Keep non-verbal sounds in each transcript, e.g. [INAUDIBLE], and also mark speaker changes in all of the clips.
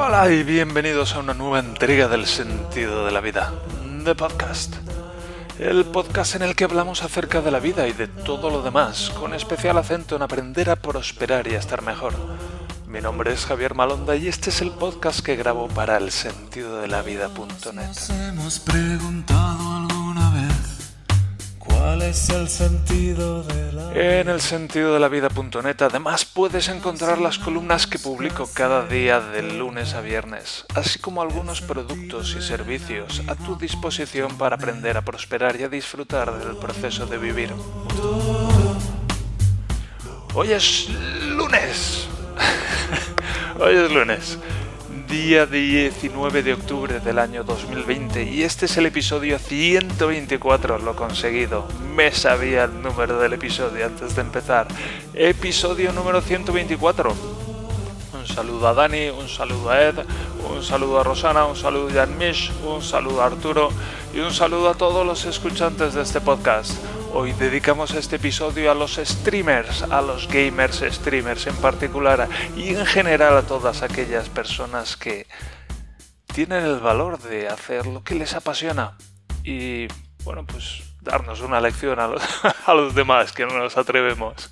Speaker 1: Hola y bienvenidos a una nueva entrega del sentido de la vida, The Podcast. El podcast en el que hablamos acerca de la vida y de todo lo demás, con especial acento en aprender a prosperar y a estar mejor. Mi nombre es Javier Malonda y este es el podcast que grabo para el sentido de la vida.net.
Speaker 2: vez cuál es el sentido de la
Speaker 1: En el sentido de la vida.net además puedes encontrar las columnas que publico cada día de lunes a viernes, así como algunos productos y servicios a tu disposición para aprender a prosperar y a disfrutar del proceso de vivir. Hoy es lunes. [LAUGHS] Hoy es lunes, día 19 de octubre del año 2020 y este es el episodio 124, lo conseguido. Me sabía el número del episodio antes de empezar. Episodio número 124. Un saludo a Dani, un saludo a Ed, un saludo a Rosana, un saludo a Jan Mish, un saludo a Arturo y un saludo a todos los escuchantes de este podcast. Hoy dedicamos este episodio a los streamers, a los gamers streamers en particular y en general a todas aquellas personas que tienen el valor de hacer lo que les apasiona y, bueno, pues darnos una lección a los, [LAUGHS] demás que no nos atrevemos.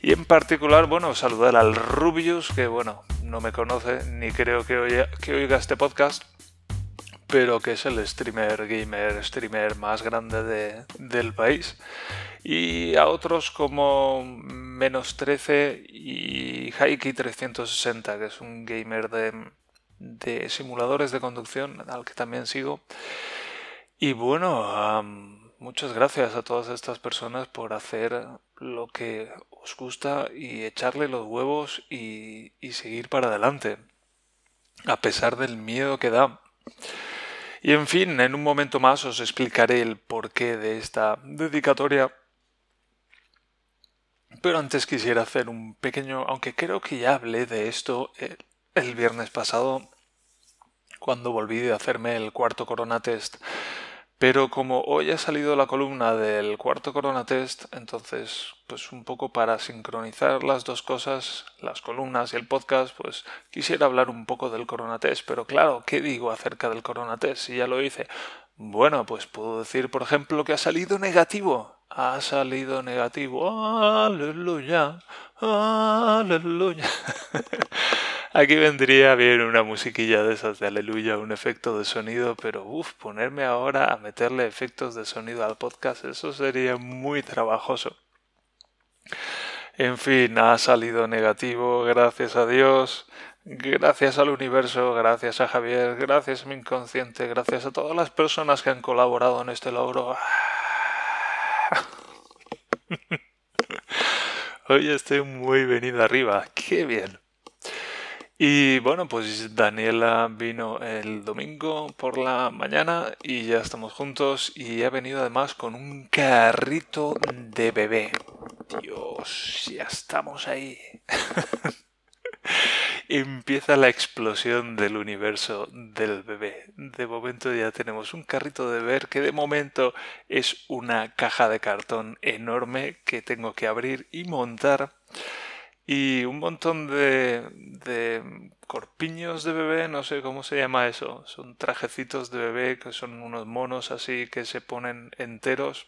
Speaker 1: Y en particular, bueno, saludar al Rubius, que bueno, no me conoce ni creo que oiga este podcast, pero que es el streamer, gamer, streamer más grande de, del país. Y a otros como Menos 13 y Haiki 360, que es un gamer de, de simuladores de conducción al que también sigo. Y bueno, muchas gracias a todas estas personas por hacer lo que os gusta y echarle los huevos y, y seguir para adelante, a pesar del miedo que da. Y en fin, en un momento más os explicaré el porqué de esta dedicatoria. Pero antes quisiera hacer un pequeño, aunque creo que ya hablé de esto el, el viernes pasado, cuando volví de hacerme el cuarto corona test. Pero como hoy ha salido la columna del cuarto corona test, entonces, pues un poco para sincronizar las dos cosas, las columnas y el podcast, pues quisiera hablar un poco del corona test. Pero claro, ¿qué digo acerca del corona test? Si ya lo hice. Bueno, pues puedo decir, por ejemplo, que ha salido negativo. Ha salido negativo. Aleluya. Aleluya. [LAUGHS] Aquí vendría bien una musiquilla de esas de aleluya, un efecto de sonido, pero uff, ponerme ahora a meterle efectos de sonido al podcast, eso sería muy trabajoso. En fin, ha salido negativo, gracias a Dios, gracias al universo, gracias a Javier, gracias a mi inconsciente, gracias a todas las personas que han colaborado en este logro. [LAUGHS] Hoy estoy muy venido arriba, qué bien. Y bueno, pues Daniela vino el domingo por la mañana y ya estamos juntos y ha venido además con un carrito de bebé. Dios, ya estamos ahí. [LAUGHS] Empieza la explosión del universo del bebé. De momento ya tenemos un carrito de bebé que de momento es una caja de cartón enorme que tengo que abrir y montar y un montón de, corpiños de bebé, no sé cómo se llama eso, son trajecitos de bebé que son unos monos así que se ponen enteros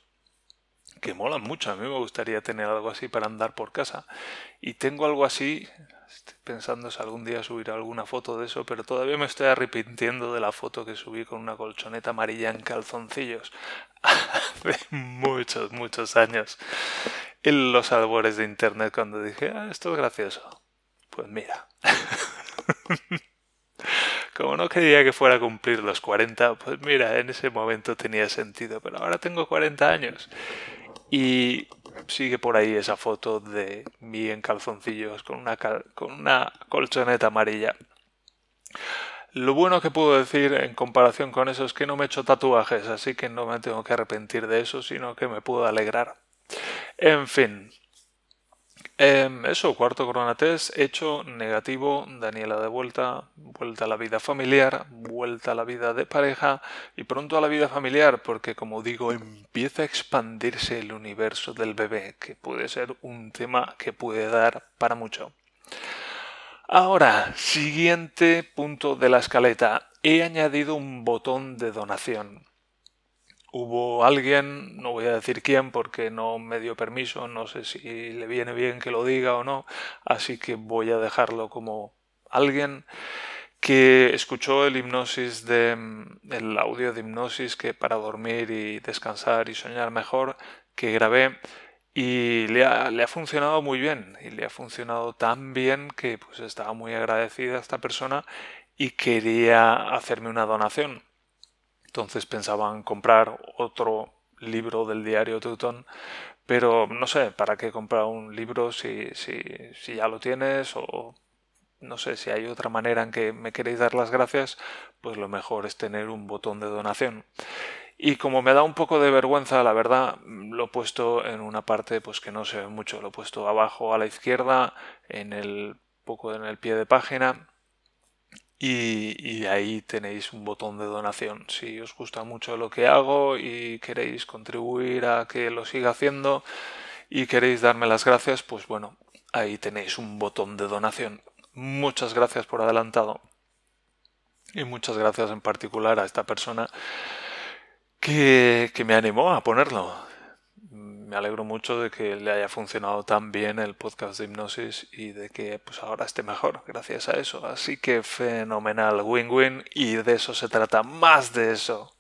Speaker 1: que molan mucho, a mí me gustaría tener algo así para andar por casa. Y tengo algo así, estoy pensando si algún día subir alguna foto de eso, pero todavía me estoy arrepintiendo de la foto que subí con una colchoneta amarilla en calzoncillos. [LAUGHS] Hace muchos, muchos años en los albores de internet cuando dije, ah, esto es gracioso. Pues mira. [LAUGHS] Como no quería que fuera a cumplir los 40, pues mira, en ese momento tenía sentido, pero ahora tengo 40 años. Y sigue por ahí esa foto de mí en calzoncillos con una, con una colchoneta amarilla. Lo bueno que puedo decir en comparación con eso es que no me he hecho tatuajes, así que no me tengo que arrepentir de eso, sino que me puedo alegrar. En fin. Eh, eso, cuarto corona test, hecho, negativo, Daniela de vuelta, vuelta a la vida familiar, vuelta a la vida de pareja y pronto a la vida familiar, porque como digo, empieza a expandirse el universo del bebé, que puede ser un tema que puede dar para mucho. Ahora, siguiente punto de la escaleta. He añadido un botón de donación. Hubo alguien, no voy a decir quién porque no me dio permiso, no sé si le viene bien que lo diga o no, así que voy a dejarlo como alguien que escuchó el hipnosis de el audio de hipnosis que para dormir y descansar y soñar mejor que grabé y le ha, le ha, funcionado muy bien y le ha funcionado tan bien que pues estaba muy agradecida a esta persona y quería hacerme una donación. Entonces pensaban comprar otro libro del diario Teuton, pero no sé, ¿para qué comprar un libro si, si, si ya lo tienes o no sé si hay otra manera en que me queréis dar las gracias, pues lo mejor es tener un botón de donación. Y como me da un poco de vergüenza, la verdad, lo he puesto en una parte pues que no se ve mucho. Lo he puesto abajo a la izquierda, en el poco en el pie de página. Y, ahí tenéis un botón de donación. Si os gusta mucho lo que hago y queréis contribuir a que lo siga haciendo y queréis darme las gracias, pues bueno, ahí tenéis un botón de donación. Muchas gracias por adelantado. Y muchas gracias en particular a esta persona que, me animó a ponerlo. Me alegro mucho de que le haya funcionado tan bien el podcast de hipnosis y de que pues ahora esté mejor gracias a eso. Así que fenomenal, win-win y de eso se trata, más de eso.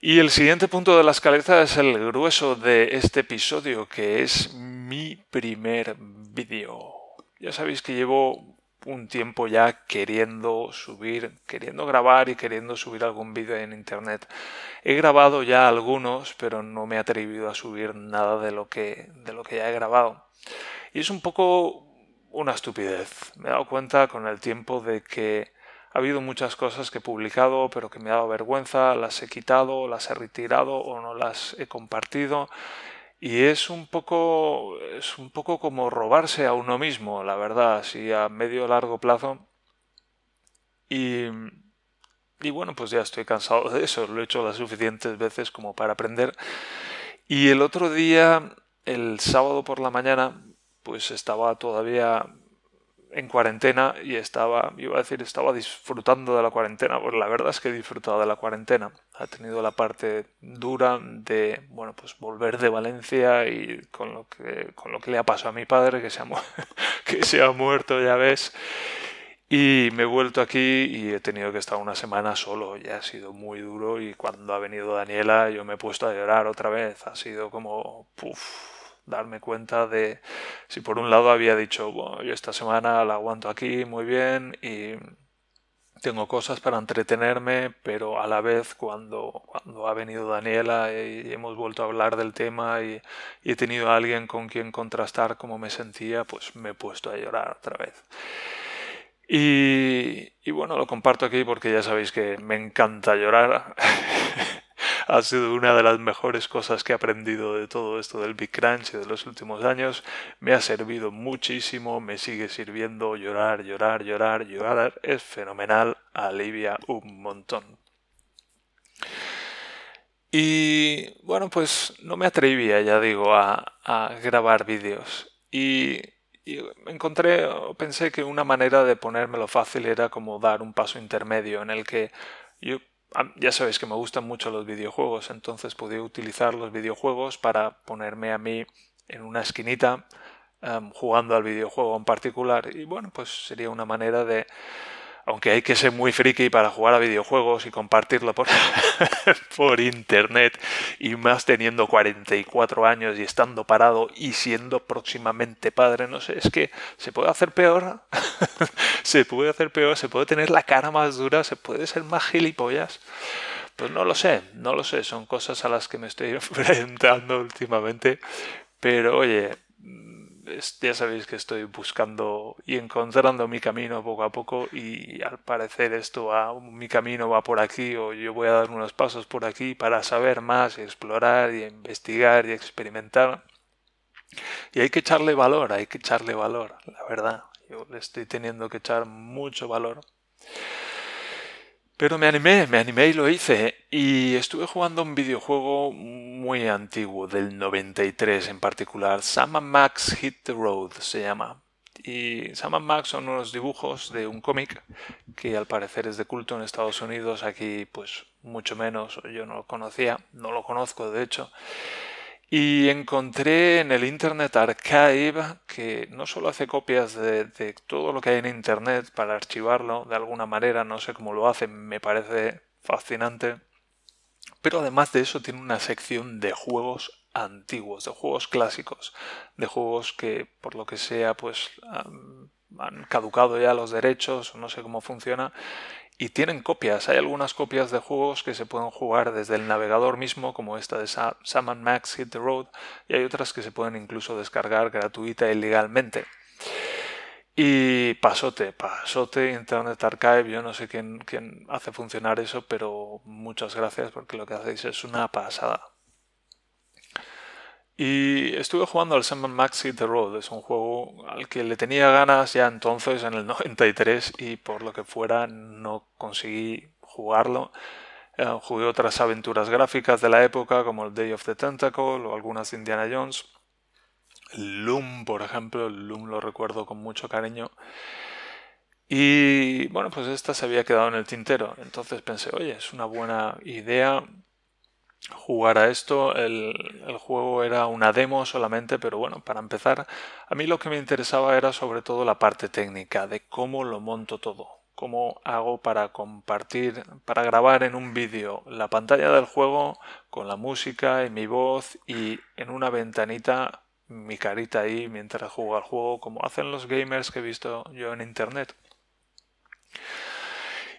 Speaker 1: Y el siguiente punto de la escaleta es el grueso de este episodio, que es mi primer vídeo. Ya sabéis que llevo un tiempo ya queriendo subir, queriendo grabar y queriendo subir algún vídeo en internet. He grabado ya algunos, pero no me he atrevido a subir nada de lo que de lo que ya he grabado. Y es un poco una estupidez. Me he dado cuenta con el tiempo de que ha habido muchas cosas que he publicado, pero que me ha dado vergüenza, las he quitado, las he retirado o no las he compartido y es un poco es un poco como robarse a uno mismo, la verdad, así a medio largo plazo. Y y bueno, pues ya estoy cansado de eso, lo he hecho las suficientes veces como para aprender. Y el otro día, el sábado por la mañana, pues estaba todavía en cuarentena y estaba, iba a decir, estaba disfrutando de la cuarentena. Pues la verdad es que he disfrutado de la cuarentena. Ha tenido la parte dura de, bueno, pues volver de Valencia y con lo que, con lo que le ha pasado a mi padre, que se ha, [LAUGHS] que se ha muerto, ya ves. Y me he vuelto aquí y he tenido que estar una semana solo. Ya ha sido muy duro y cuando ha venido Daniela yo me he puesto a llorar otra vez. Ha sido como, puff, darme cuenta de si por un lado había dicho, bueno, yo esta semana la aguanto aquí muy bien y tengo cosas para entretenerme, pero a la vez cuando, cuando ha venido Daniela y hemos vuelto a hablar del tema y, he tenido a alguien con quien contrastar cómo me sentía, pues me he puesto a llorar otra vez. Y, y, bueno, lo comparto aquí porque ya sabéis que me encanta llorar. [LAUGHS] ha sido una de las mejores cosas que he aprendido de todo esto del Big Crunch de los últimos años. Me ha servido muchísimo, me sigue sirviendo llorar, llorar, llorar, llorar. Es fenomenal, alivia un montón. Y bueno, pues no me atrevía, ya digo, a, grabar vídeos. Y, y encontré, pensé que una manera de ponérmelo fácil era como dar un paso intermedio en el que yo ya sabéis que me gustan mucho los videojuegos, entonces podía utilizar los videojuegos para ponerme a mí en una esquinita em, jugando al videojuego en particular. Y bueno, pues sería una manera de aunque hay que ser muy friki para jugar a videojuegos y compartirlo por, [LAUGHS] por internet, y más teniendo 44 años y estando parado y siendo próximamente padre, no sé, es que se puede hacer peor, [LAUGHS] se puede hacer peor, se puede tener la cara más dura, se puede ser más gilipollas. Pues no lo sé, no lo sé, son cosas a las que me estoy [LAUGHS] enfrentando últimamente, pero oye, ya sabéis que estoy buscando y encontrando mi camino poco a poco y al parecer esto va, mi camino va por aquí o yo voy a dar unos pasos por aquí para saber más y explorar y investigar y experimentar. Y hay que echarle valor, hay que echarle valor, la verdad. Le estoy teniendo que echar mucho valor. Pero me animé, me animé y lo hice. Y estuve jugando un videojuego muy antiguo, del 93 en particular. Sama Max Hit the Road se llama. Y Sam Max son unos dibujos de un cómic que al parecer es de culto en Estados Unidos, aquí pues mucho menos, yo no lo conocía, no lo conozco de hecho. Y encontré en el Internet Archive que no solo hace copias de, todo lo que hay en Internet para archivarlo de alguna manera, no sé cómo lo hace, me parece fascinante, pero además de eso tiene una sección de juegos antiguos, de juegos clásicos, de juegos que por lo que sea pues han caducado ya los derechos, no sé cómo funciona, y tienen copias. Hay algunas copias de juegos que se pueden jugar desde el navegador mismo, como esta de Sam Max Hit the Road, y hay otras que se pueden incluso descargar gratuita y legalmente. Y pasote, pasote, Internet Archive, yo no sé quién, quién hace funcionar eso, pero muchas gracias porque lo que hacéis es una pasada. Y estuve jugando al Sam Max Hit the Road, es un juego al que le tenía ganas ya entonces en el [LAUGHS] 93 y por lo que fuera no conseguí jugarlo. Eh, jugué otras aventuras gráficas de la época como el Day of the Tentacle o algunas de Indiana Jones. Loom, por ejemplo, Loom lo recuerdo con mucho cariño. Y bueno, pues esta se había quedado en el tintero. Entonces pensé, oye, es una buena idea jugar a esto. El, juego era una demo solamente, pero bueno, para empezar, a mí lo que me interesaba era sobre todo la parte técnica, de cómo lo monto todo. Cómo hago para compartir, para grabar en un vídeo la pantalla del juego con la música y mi voz y en una ventanita mi carita ahí mientras juego al juego, como hacen los gamers que he visto yo en internet.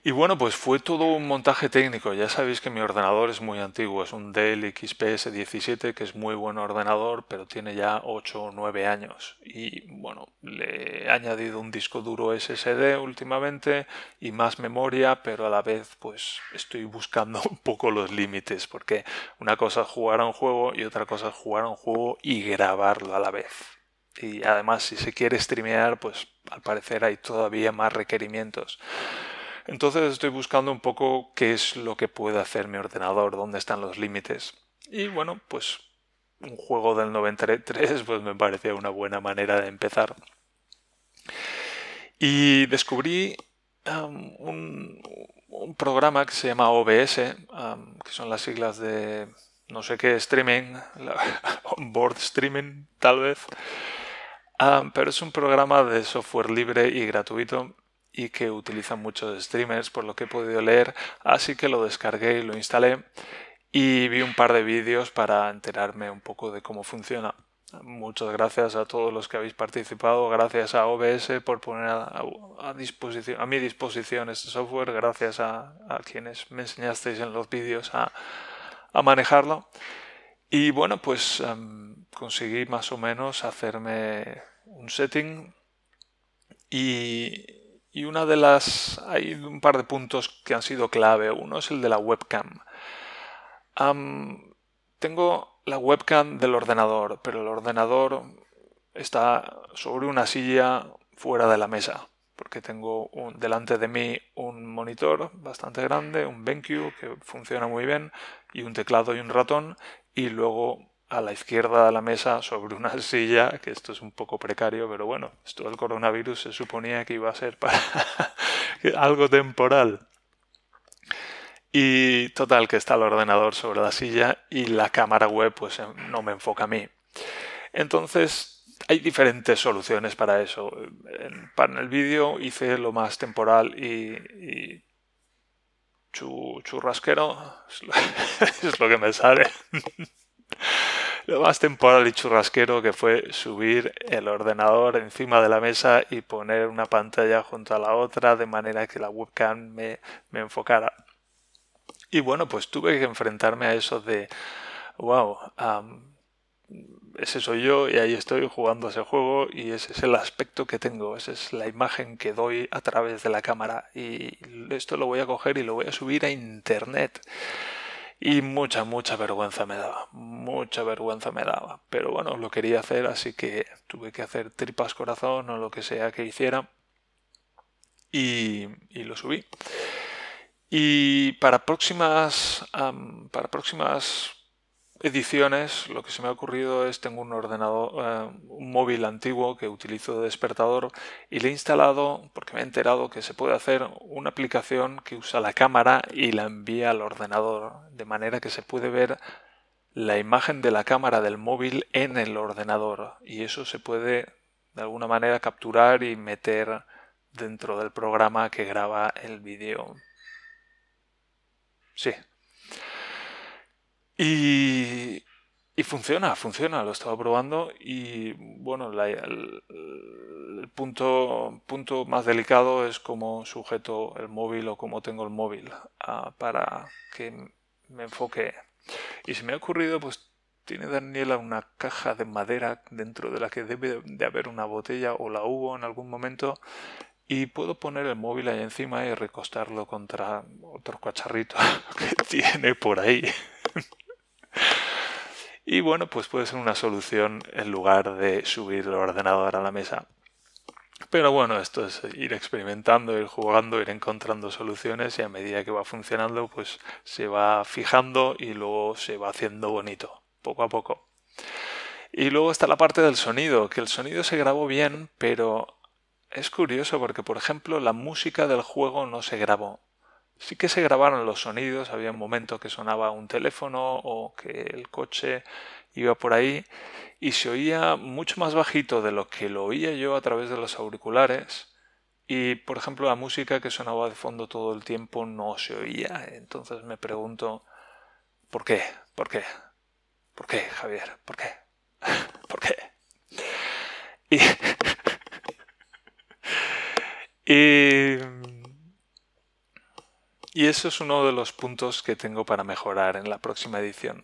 Speaker 1: Y bueno, pues fue todo un montaje técnico. Ya sabéis que mi ordenador es muy antiguo, es un Dell XPS 17, que es muy buen ordenador, pero tiene ya 8 o 9 años. Y bueno, le he añadido un disco duro SSD últimamente y más memoria, pero a la vez pues estoy buscando [LAUGHS] un poco los límites, porque una cosa es jugar a un juego y otra cosa es jugar a un juego y grabarlo a la vez. Y además, si se quiere streamear, pues al parecer hay todavía más requerimientos. Entonces estoy buscando un poco qué es lo que puede hacer mi ordenador, dónde están los límites. Y bueno, pues un juego del 93 pues me parecía una buena manera de empezar. Y descubrí un, programa que se llama OBS, que son las siglas de no sé qué streaming, [LAUGHS] board streaming tal vez. Pero es un programa de software libre y gratuito y que utilizan muchos streamers por lo que he podido leer, así que lo descargué y lo instalé y vi un par de vídeos para enterarme un poco de cómo funciona. Muchas gracias a todos los que habéis participado, gracias a OBS por poner a, a mi disposición este software, gracias a, quienes me enseñasteis en los vídeos a, manejarlo. Y bueno, pues em, conseguí más o menos hacerme un setting y, y una de las... hay un par de puntos que han sido clave. Uno es el de la webcam. tengo la webcam del ordenador, pero el ordenador está sobre una silla fuera de la mesa, porque tengo un, delante de mí un monitor bastante grande, un BenQ que funciona muy bien, y un teclado y un ratón, y luego a la izquierda de la mesa sobre una [LAUGHS] silla, que esto es un poco precario, pero bueno, esto del coronavirus se suponía que iba a ser para [LAUGHS] algo temporal. Y total, que está el ordenador sobre la silla y la cámara web pues eh, no me enfoca a mí. Entonces, hay diferentes soluciones para eso. Para el vídeo hice lo más temporal y, churrasquero [LAUGHS] es lo que me sale lo más temporal y churrasquero que fue subir el ordenador encima de la mesa y poner una pantalla junto a la otra de manera que la webcam me, me enfocara. Y bueno, pues tuve que enfrentarme a eso de, wow, ese soy yo y ahí estoy jugando ese juego y ese es el aspecto que tengo, esa es la imagen que doy a través de la cámara y esto lo voy a coger y lo voy a subir a internet. Y mucha, mucha vergüenza me daba, mucha vergüenza me daba. Pero bueno, lo quería hacer, así que tuve que hacer tripas corazón o lo que sea que hiciera. Y, y lo subí. Y para próximas, para próximas ediciones, lo que se me ha ocurrido es tengo un ordenador, eh, un móvil antiguo que utilizo de despertador y le he instalado, porque me he enterado que se puede hacer una aplicación que usa la cámara y la envía al ordenador, de manera que se puede ver la imagen de la cámara del móvil en el ordenador y eso se puede de alguna manera capturar y meter dentro del programa que graba el vídeo. Sí, y, y funciona, funciona, lo he estado probando y bueno, el, punto, punto más delicado es cómo sujeto el móvil o cómo tengo el móvil ah, para que me enfoque. Y se me ha ocurrido, pues tiene Daniela una caja de madera dentro de la que debe de haber una botella o la hubo en algún momento y puedo poner el móvil ahí encima y recostarlo contra otro cacharrito [LAUGHS] que tiene por ahí. Y bueno, pues puede ser una solución en lugar de subir el ordenador a la mesa. Pero bueno, esto es ir experimentando, ir jugando, ir encontrando soluciones y a medida que va funcionando, pues se va fijando y luego se va haciendo bonito, poco a poco. Y luego está la parte del sonido, que el sonido se grabó bien, pero es curioso porque, por ejemplo, la música del juego no se grabó. Sí que se grabaron los sonidos, había un momento que sonaba un teléfono o que el coche iba por ahí y se oía mucho más bajito de lo que lo oía yo a través de los auriculares y por ejemplo la música que sonaba de fondo todo el tiempo no se oía. Entonces me pregunto ¿por qué? ¿Por qué? ¿Por qué, Javier? ¿Por qué? [LAUGHS] ¿Por qué? Y, [LAUGHS] y y eso es uno de los puntos que tengo para mejorar en la próxima edición.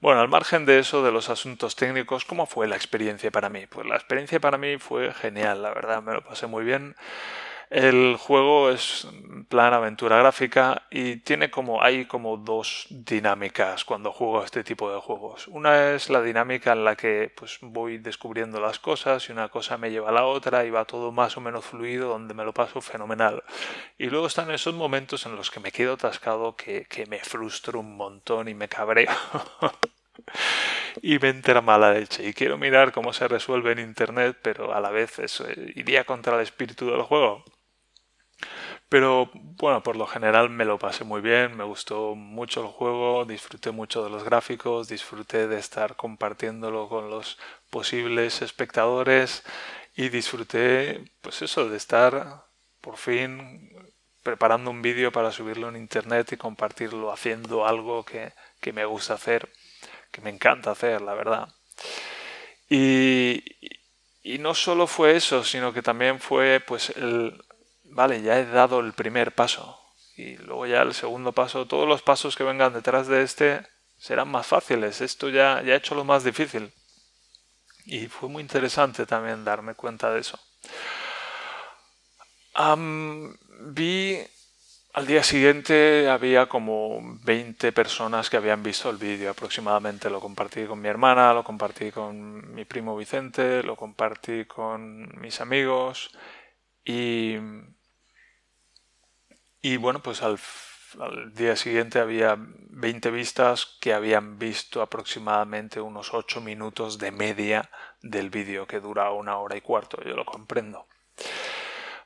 Speaker 1: Bueno, al margen de eso, de los asuntos técnicos, ¿cómo fue la experiencia para mí? Pues la experiencia para mí fue genial, la verdad, me lo pasé muy bien. El juego es plan aventura gráfica y tiene como hay como dos dinámicas cuando juego este tipo de juegos. Una es la dinámica en la que pues voy descubriendo las cosas y una cosa me lleva a la otra y va todo más o menos fluido donde me lo paso fenomenal. Y luego están esos momentos en los que me quedo atascado que, que me frustro un montón y me cabreo. [LAUGHS] y me entera mala leche y quiero mirar cómo se resuelve en internet pero a la vez eso eh, iría contra el espíritu del juego pero bueno, por lo general me lo pasé muy bien, me gustó mucho el juego, disfruté mucho de los gráficos, disfruté de estar compartiéndolo con los posibles espectadores y disfruté pues eso, de estar por fin preparando un vídeo para subirlo en internet y compartirlo haciendo algo que, que me gusta hacer, que me encanta hacer, la verdad. Y, y no solo fue eso, sino que también fue pues el, vale, ya he dado el primer paso. Y luego ya el segundo paso, todos los pasos que vengan detrás de este serán más fáciles. Esto ya, ya he hecho lo más difícil. Y fue muy interesante también darme cuenta de eso. vi al día siguiente había como 20 personas que habían visto el vídeo aproximadamente. Lo compartí con mi hermana, lo compartí con mi primo Vicente, lo compartí con mis amigos y y bueno, pues al, día siguiente había 20 vistas que habían visto aproximadamente unos 8 minutos de media del vídeo que dura una hora y cuarto, yo lo comprendo.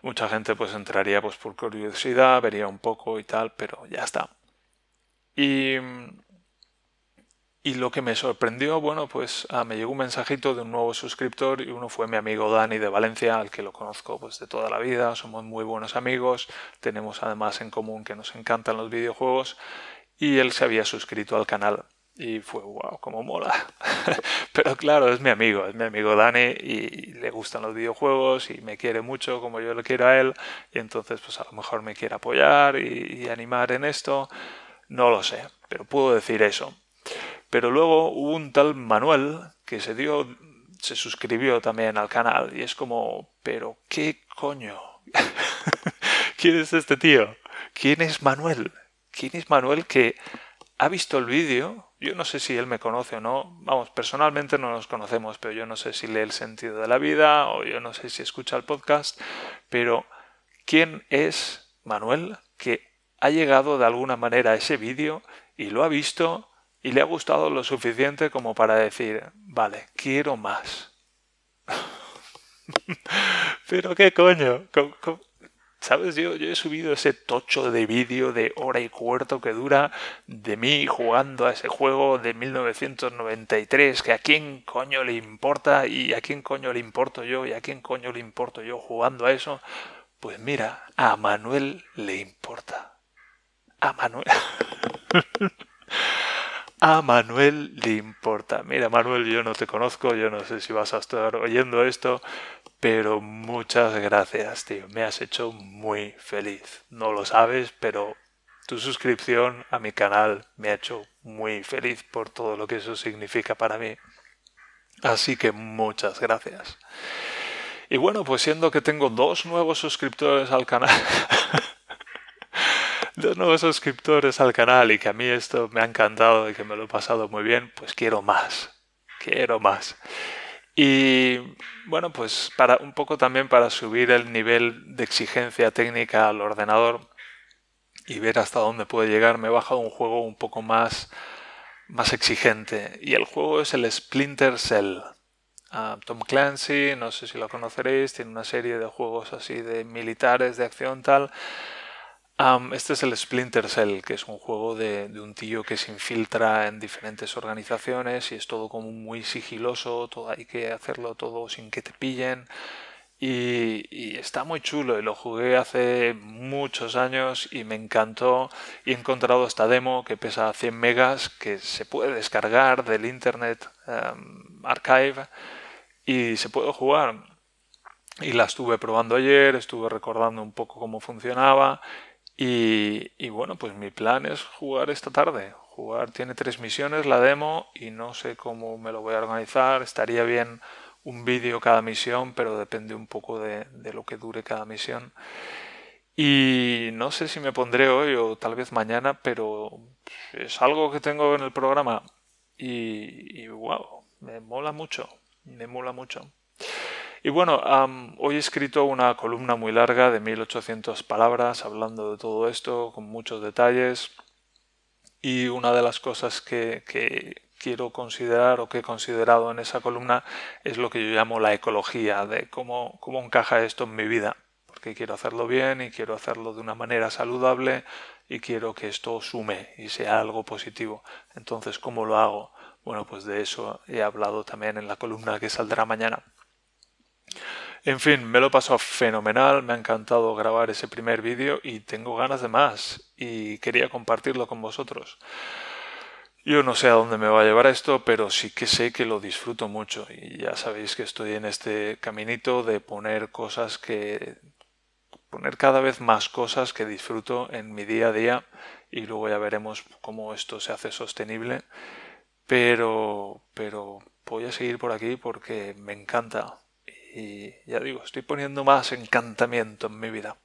Speaker 1: Mucha gente pues entraría pues por curiosidad, vería un poco y tal, pero ya está. Y y lo que me sorprendió, bueno, pues ah, me llegó un mensajito de un nuevo suscriptor y uno fue mi amigo Dani de Valencia, al que lo conozco pues de toda la vida, somos muy buenos amigos, tenemos además en común que nos encantan los videojuegos. Y él se había suscrito al canal. Y fue wow, como mola. [LAUGHS] Pero claro, es mi amigo, es mi amigo Dani y le gustan los videojuegos y me quiere mucho como yo le quiero a él. Y entonces pues a lo mejor me quiere apoyar y animar en esto, no lo sé, pero puedo decir eso pero luego hubo un tal Manuel que se dio, se suscribió también al canal y es como, pero qué coño. [LAUGHS] ¿Quién es este tío? ¿Quién es Manuel? ¿Quién es Manuel que ha visto el vídeo? Yo no sé si él me conoce o no. Vamos, personalmente no nos conocemos, pero yo no sé si lee el sentido de la vida o yo no sé si escucha el podcast. Pero, ¿quién es Manuel que ha llegado de alguna manera a ese vídeo y lo ha visto y le ha gustado lo suficiente como para decir, vale, quiero más. [LAUGHS] Pero qué coño, ¿Sabes? Yo, yo he subido ese tocho de vídeo de hora y cuarto que dura de mí jugando a ese juego de 1993, que a quién coño le importa y a quién coño le importo yo y a quién coño le importo yo jugando a eso. Pues mira, a Manuel le importa. A Manuel. [LAUGHS] a Manuel le importa. Mira, Manuel, yo no te conozco, yo no sé si vas a estar oyendo esto, pero muchas gracias, tío. Me has hecho muy feliz. No lo sabes, pero tu suscripción a mi canal me ha hecho muy feliz por todo lo que eso significa para mí. Así que muchas gracias. Y bueno, pues siendo que tengo dos nuevos suscriptores al canal, [LAUGHS] nuevos suscriptores al canal y que a mí esto me ha encantado y que me lo he pasado muy bien, pues quiero más. Quiero más. Y bueno, pues para un poco también para subir el nivel de exigencia técnica al ordenador y ver hasta dónde puede llegar, me he bajado un juego un poco más, más exigente. Y el juego es el Splinter Cell. Ah, Tom Clancy, no sé si lo conoceréis, tiene una serie de juegos así de militares, de acción tal este es el Splinter Cell, que es un juego de, un tío que se infiltra en diferentes organizaciones y es todo como muy sigiloso, todo hay que hacerlo todo sin que te pillen. Y, está muy chulo y lo jugué hace muchos años y me encantó he encontrado esta demo que pesa 100 megas que se puede descargar del Internet Archive y se puede jugar y la estuve probando ayer, estuve recordando un poco cómo funcionaba y, bueno, pues mi plan es jugar esta tarde. Jugar tiene tres misiones la demo y no sé cómo me lo voy a organizar. Estaría bien un vídeo cada misión, pero depende un poco de, lo que dure cada misión. Y no sé si me pondré hoy o tal vez mañana, pero es algo que tengo en el programa y, y wow, me mola mucho, me mola mucho. Y bueno, hoy he escrito una columna muy larga de 1800 palabras hablando de todo esto con muchos detalles. Y una de las cosas que, quiero considerar o que he considerado en esa columna es lo que yo llamo la ecología, de cómo, cómo encaja esto en mi vida. Porque quiero hacerlo bien y quiero hacerlo de una manera saludable y quiero que esto sume y sea algo positivo. Entonces, ¿cómo lo hago? Bueno, pues de eso he hablado también en la columna que saldrá mañana. En fin, me lo pasó fenomenal, me ha encantado grabar ese primer vídeo y tengo ganas de más y quería compartirlo con vosotros. Yo no sé a dónde me va a llevar esto, pero sí que sé que lo disfruto mucho y ya sabéis que estoy en este caminito de poner cosas que poner cada vez más cosas que disfruto en mi día a día y luego ya veremos cómo esto se hace sostenible, pero pero voy a seguir por aquí porque me encanta, y ya digo, estoy poniendo más encantamiento en mi vida.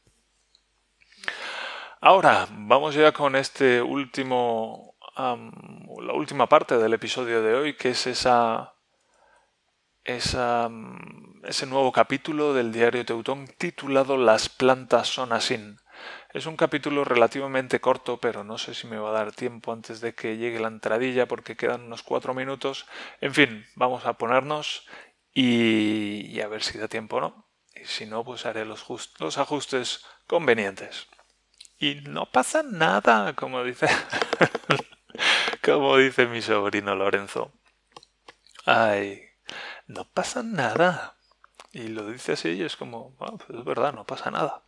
Speaker 1: Ahora, vamos ya con este último, la última parte del episodio de hoy, que es esa, esa, ese nuevo capítulo del diario Teutón titulado Las plantas son así. Es un capítulo relativamente corto, pero no sé si me va a dar tiempo antes de que llegue la entradilla porque quedan unos cuatro minutos. En fin, vamos a ponernos y, a ver si da tiempo o no. Y si no, pues haré los, ajustes convenientes. Y no pasa nada, como dice, [LAUGHS] como dice mi sobrino Lorenzo. Ay, no pasa nada. Y lo dice así y es como, pues es verdad, no pasa nada.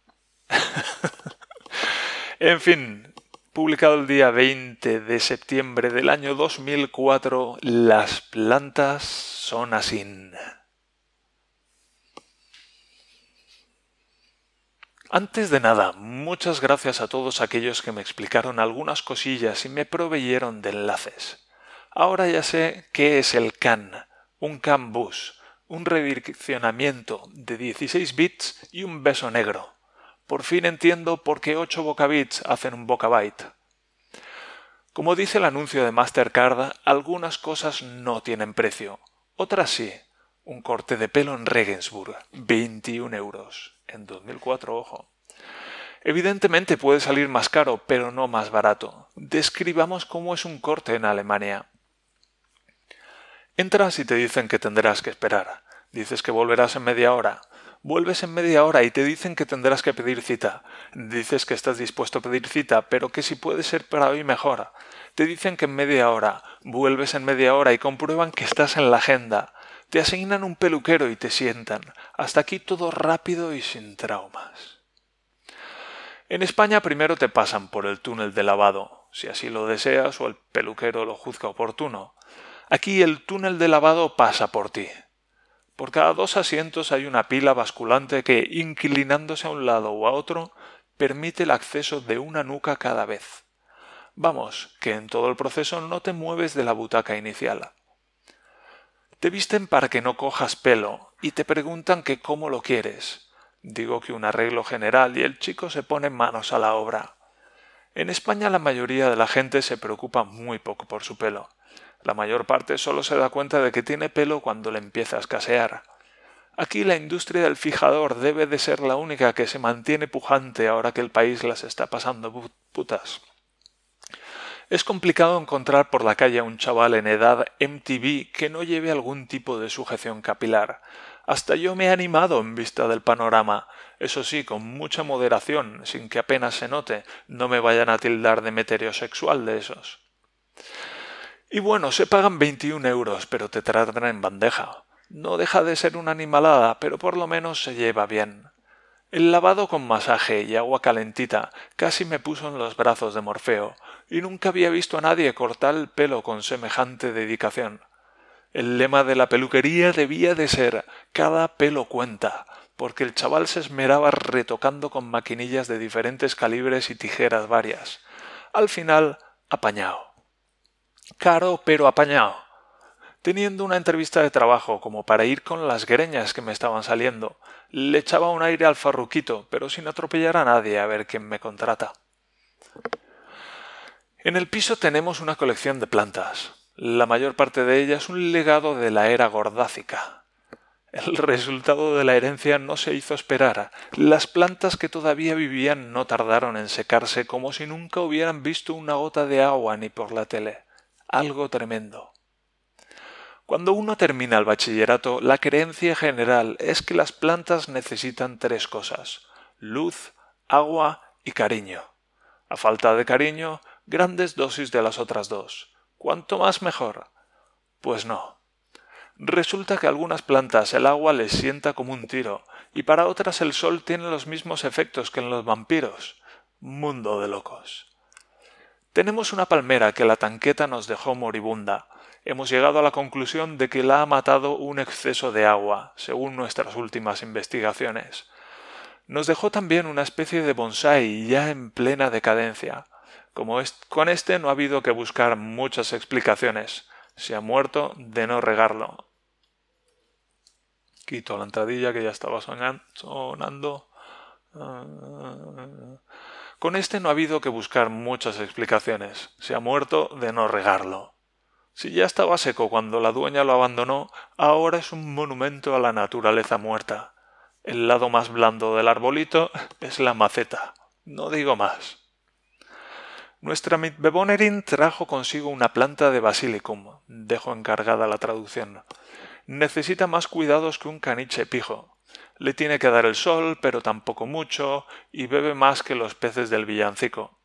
Speaker 1: [LAUGHS] en fin, publicado el día 20 de septiembre del año 2004, Las plantas son así. Antes de nada, muchas gracias a todos aquellos que me explicaron algunas cosillas y me proveyeron de enlaces. Ahora ya sé qué es el CAN, un CAN bus, un redireccionamiento de 16 bits y un beso negro. Por fin entiendo por qué 8 bocabits hacen un bocabyte. Como dice el anuncio de Mastercard, algunas cosas no tienen precio, otras sí. Un corte de pelo en Regensburg, 21 euros. En 2004, ojo. Evidentemente puede salir más caro, pero no más barato. Describamos cómo es un corte en Alemania. Entras y te dicen que tendrás que esperar. Dices que volverás en media hora. Vuelves en media hora y te dicen que tendrás que pedir cita. Dices que estás dispuesto a pedir cita, pero que si puede ser para hoy mejor. Te dicen que en media hora. Vuelves en media hora y comprueban que estás en la agenda. Te asignan un peluquero y te sientan. Hasta aquí todo rápido y sin traumas. En España primero te pasan por el túnel de lavado, si así lo deseas o el peluquero lo juzga oportuno. Aquí el túnel de lavado pasa por ti. Por cada dos asientos hay una pila basculante que, inclinándose a un lado o a otro, permite el acceso de una nuca cada vez. Vamos, que en todo el proceso no te mueves de la butaca inicial. Te visten para que no cojas pelo y te preguntan que cómo lo quieres. Digo que un arreglo general y el chico se pone manos a la obra. En España la mayoría de la gente se preocupa muy poco por su pelo. La mayor parte solo se da cuenta de que tiene pelo cuando le empieza a escasear. Aquí la industria del fijador debe de ser la única que se mantiene pujante ahora que el país las está pasando putas. Es complicado encontrar por la calle a un chaval en edad MTV que no lleve algún tipo de sujeción capilar. Hasta yo me he animado en vista del panorama, eso sí, con mucha moderación, sin que apenas se note, no me vayan a tildar de meteorosexual de esos. Y bueno, se pagan 21 euros, pero te tratan en bandeja. No deja de ser una animalada, pero por lo menos se lleva bien. El lavado con masaje y agua calentita casi me puso en los brazos de Morfeo, y nunca había visto a nadie cortar el pelo con semejante dedicación. El lema de la peluquería debía de ser cada pelo cuenta, porque el chaval se esmeraba retocando con maquinillas de diferentes calibres y tijeras varias. Al final, apañado. Caro pero apañado teniendo una entrevista de trabajo como para ir con las greñas que me estaban saliendo. Le echaba un aire al farruquito, pero sin atropellar a nadie a ver quién me contrata. En el piso tenemos una colección de plantas. La mayor parte de ellas un legado de la era gordácica. El resultado de la herencia no se hizo esperar. Las plantas que todavía vivían no tardaron en secarse como si nunca hubieran visto una gota de agua ni por la tele. Algo tremendo. Cuando uno termina el bachillerato, la creencia general es que las plantas necesitan tres cosas luz, agua y cariño. A falta de cariño, grandes dosis de las otras dos. ¿Cuánto más mejor? Pues no. Resulta que a algunas plantas el agua les sienta como un tiro, y para otras el sol tiene los mismos efectos que en los vampiros. Mundo de locos. Tenemos una palmera que la tanqueta nos dejó moribunda, hemos llegado a la conclusión de que la ha matado un exceso de agua, según nuestras últimas investigaciones. Nos dejó también una especie de bonsai ya en plena decadencia. Como con este no ha habido que buscar muchas explicaciones. Se ha muerto de no regarlo. Quito la entradilla que ya estaba sonando. Con este no ha habido que buscar muchas explicaciones. Se ha muerto de no regarlo. Si ya estaba seco cuando la dueña lo abandonó, ahora es un monumento a la naturaleza muerta. El lado más blando del arbolito es la maceta. No digo más. Nuestra Mitbewohnerin trajo consigo una planta de basilicum. Dejo encargada la traducción. Necesita más cuidados que un caniche pijo. Le tiene que dar el sol, pero tampoco mucho, y bebe más que los peces del villancico.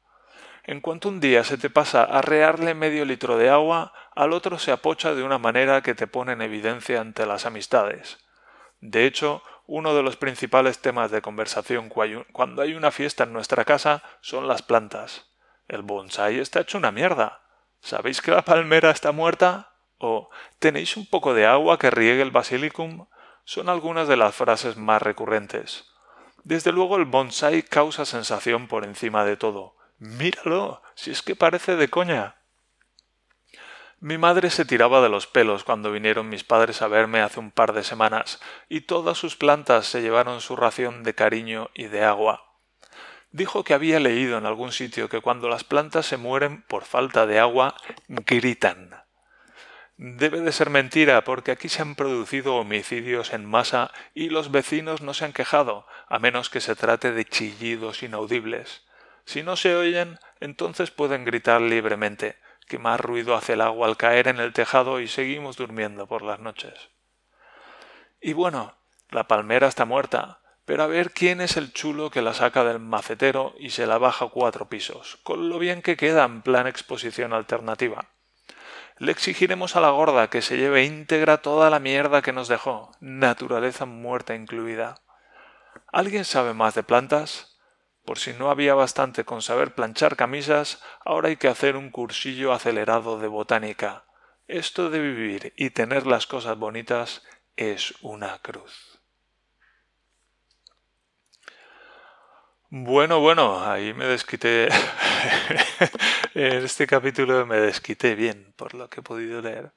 Speaker 1: En cuanto un día se te pasa a rearle medio litro de agua, al otro se apocha de una manera que te pone en evidencia ante las amistades. De hecho, uno de los principales temas de conversación cuando hay una fiesta en nuestra casa son las plantas. El bonsai está hecho una mierda. ¿Sabéis que la palmera está muerta? o ¿tenéis un poco de agua que riegue el basilicum? Son algunas de las frases más recurrentes. Desde luego el bonsai causa sensación por encima de todo. Míralo, si es que parece de coña. Mi madre se tiraba de los pelos cuando vinieron mis padres a verme hace un par de semanas, y todas sus plantas se llevaron su ración de cariño y de agua. Dijo que había leído en algún sitio que cuando las plantas se mueren por falta de agua, gritan. Debe de ser mentira, porque aquí se han producido homicidios en masa y los vecinos no se han quejado, a menos que se trate de chillidos inaudibles. Si no se oyen, entonces pueden gritar libremente, que más ruido hace el agua al caer en el tejado y seguimos durmiendo por las noches. Y bueno, la palmera está muerta, pero a ver quién es el chulo que la saca del macetero y se la baja cuatro pisos, con lo bien que queda en plan exposición alternativa. Le exigiremos a la gorda que se lleve íntegra toda la mierda que nos dejó, naturaleza muerta incluida. ¿Alguien sabe más de plantas? Por si no había bastante con saber planchar camisas, ahora hay que hacer un cursillo acelerado de botánica. Esto de vivir y tener las cosas bonitas es una cruz. Bueno, bueno, ahí me desquité. [LAUGHS] en este capítulo me desquité bien por lo que he podido leer.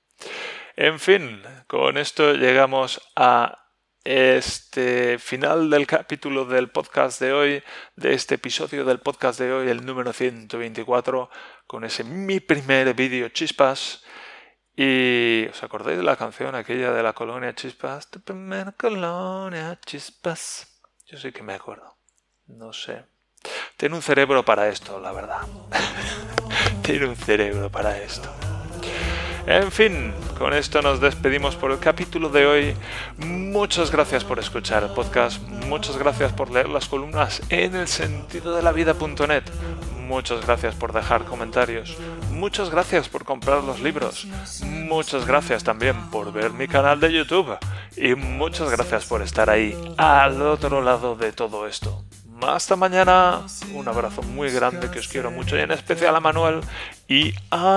Speaker 1: En fin, con esto llegamos a este final del capítulo del podcast de hoy, de este episodio del podcast de hoy, el número 124, con ese mi primer vídeo chispas. Y os acordáis de la canción aquella de la colonia chispas, tu primera colonia chispas. Yo sí que me acuerdo. No sé. Tiene un cerebro para esto, la verdad. [LAUGHS] Tiene un cerebro para esto. En fin, con esto nos despedimos por el capítulo de hoy. Muchas gracias por escuchar el podcast. Muchas gracias por leer las columnas en el sentido de la vida.net. Muchas gracias por dejar comentarios. Muchas gracias por comprar los libros. Muchas gracias también por ver mi canal de YouTube. Y muchas gracias por estar ahí al otro lado de todo esto. Hasta mañana. Un abrazo muy grande que os quiero mucho y en especial a Manuel. Y adiós.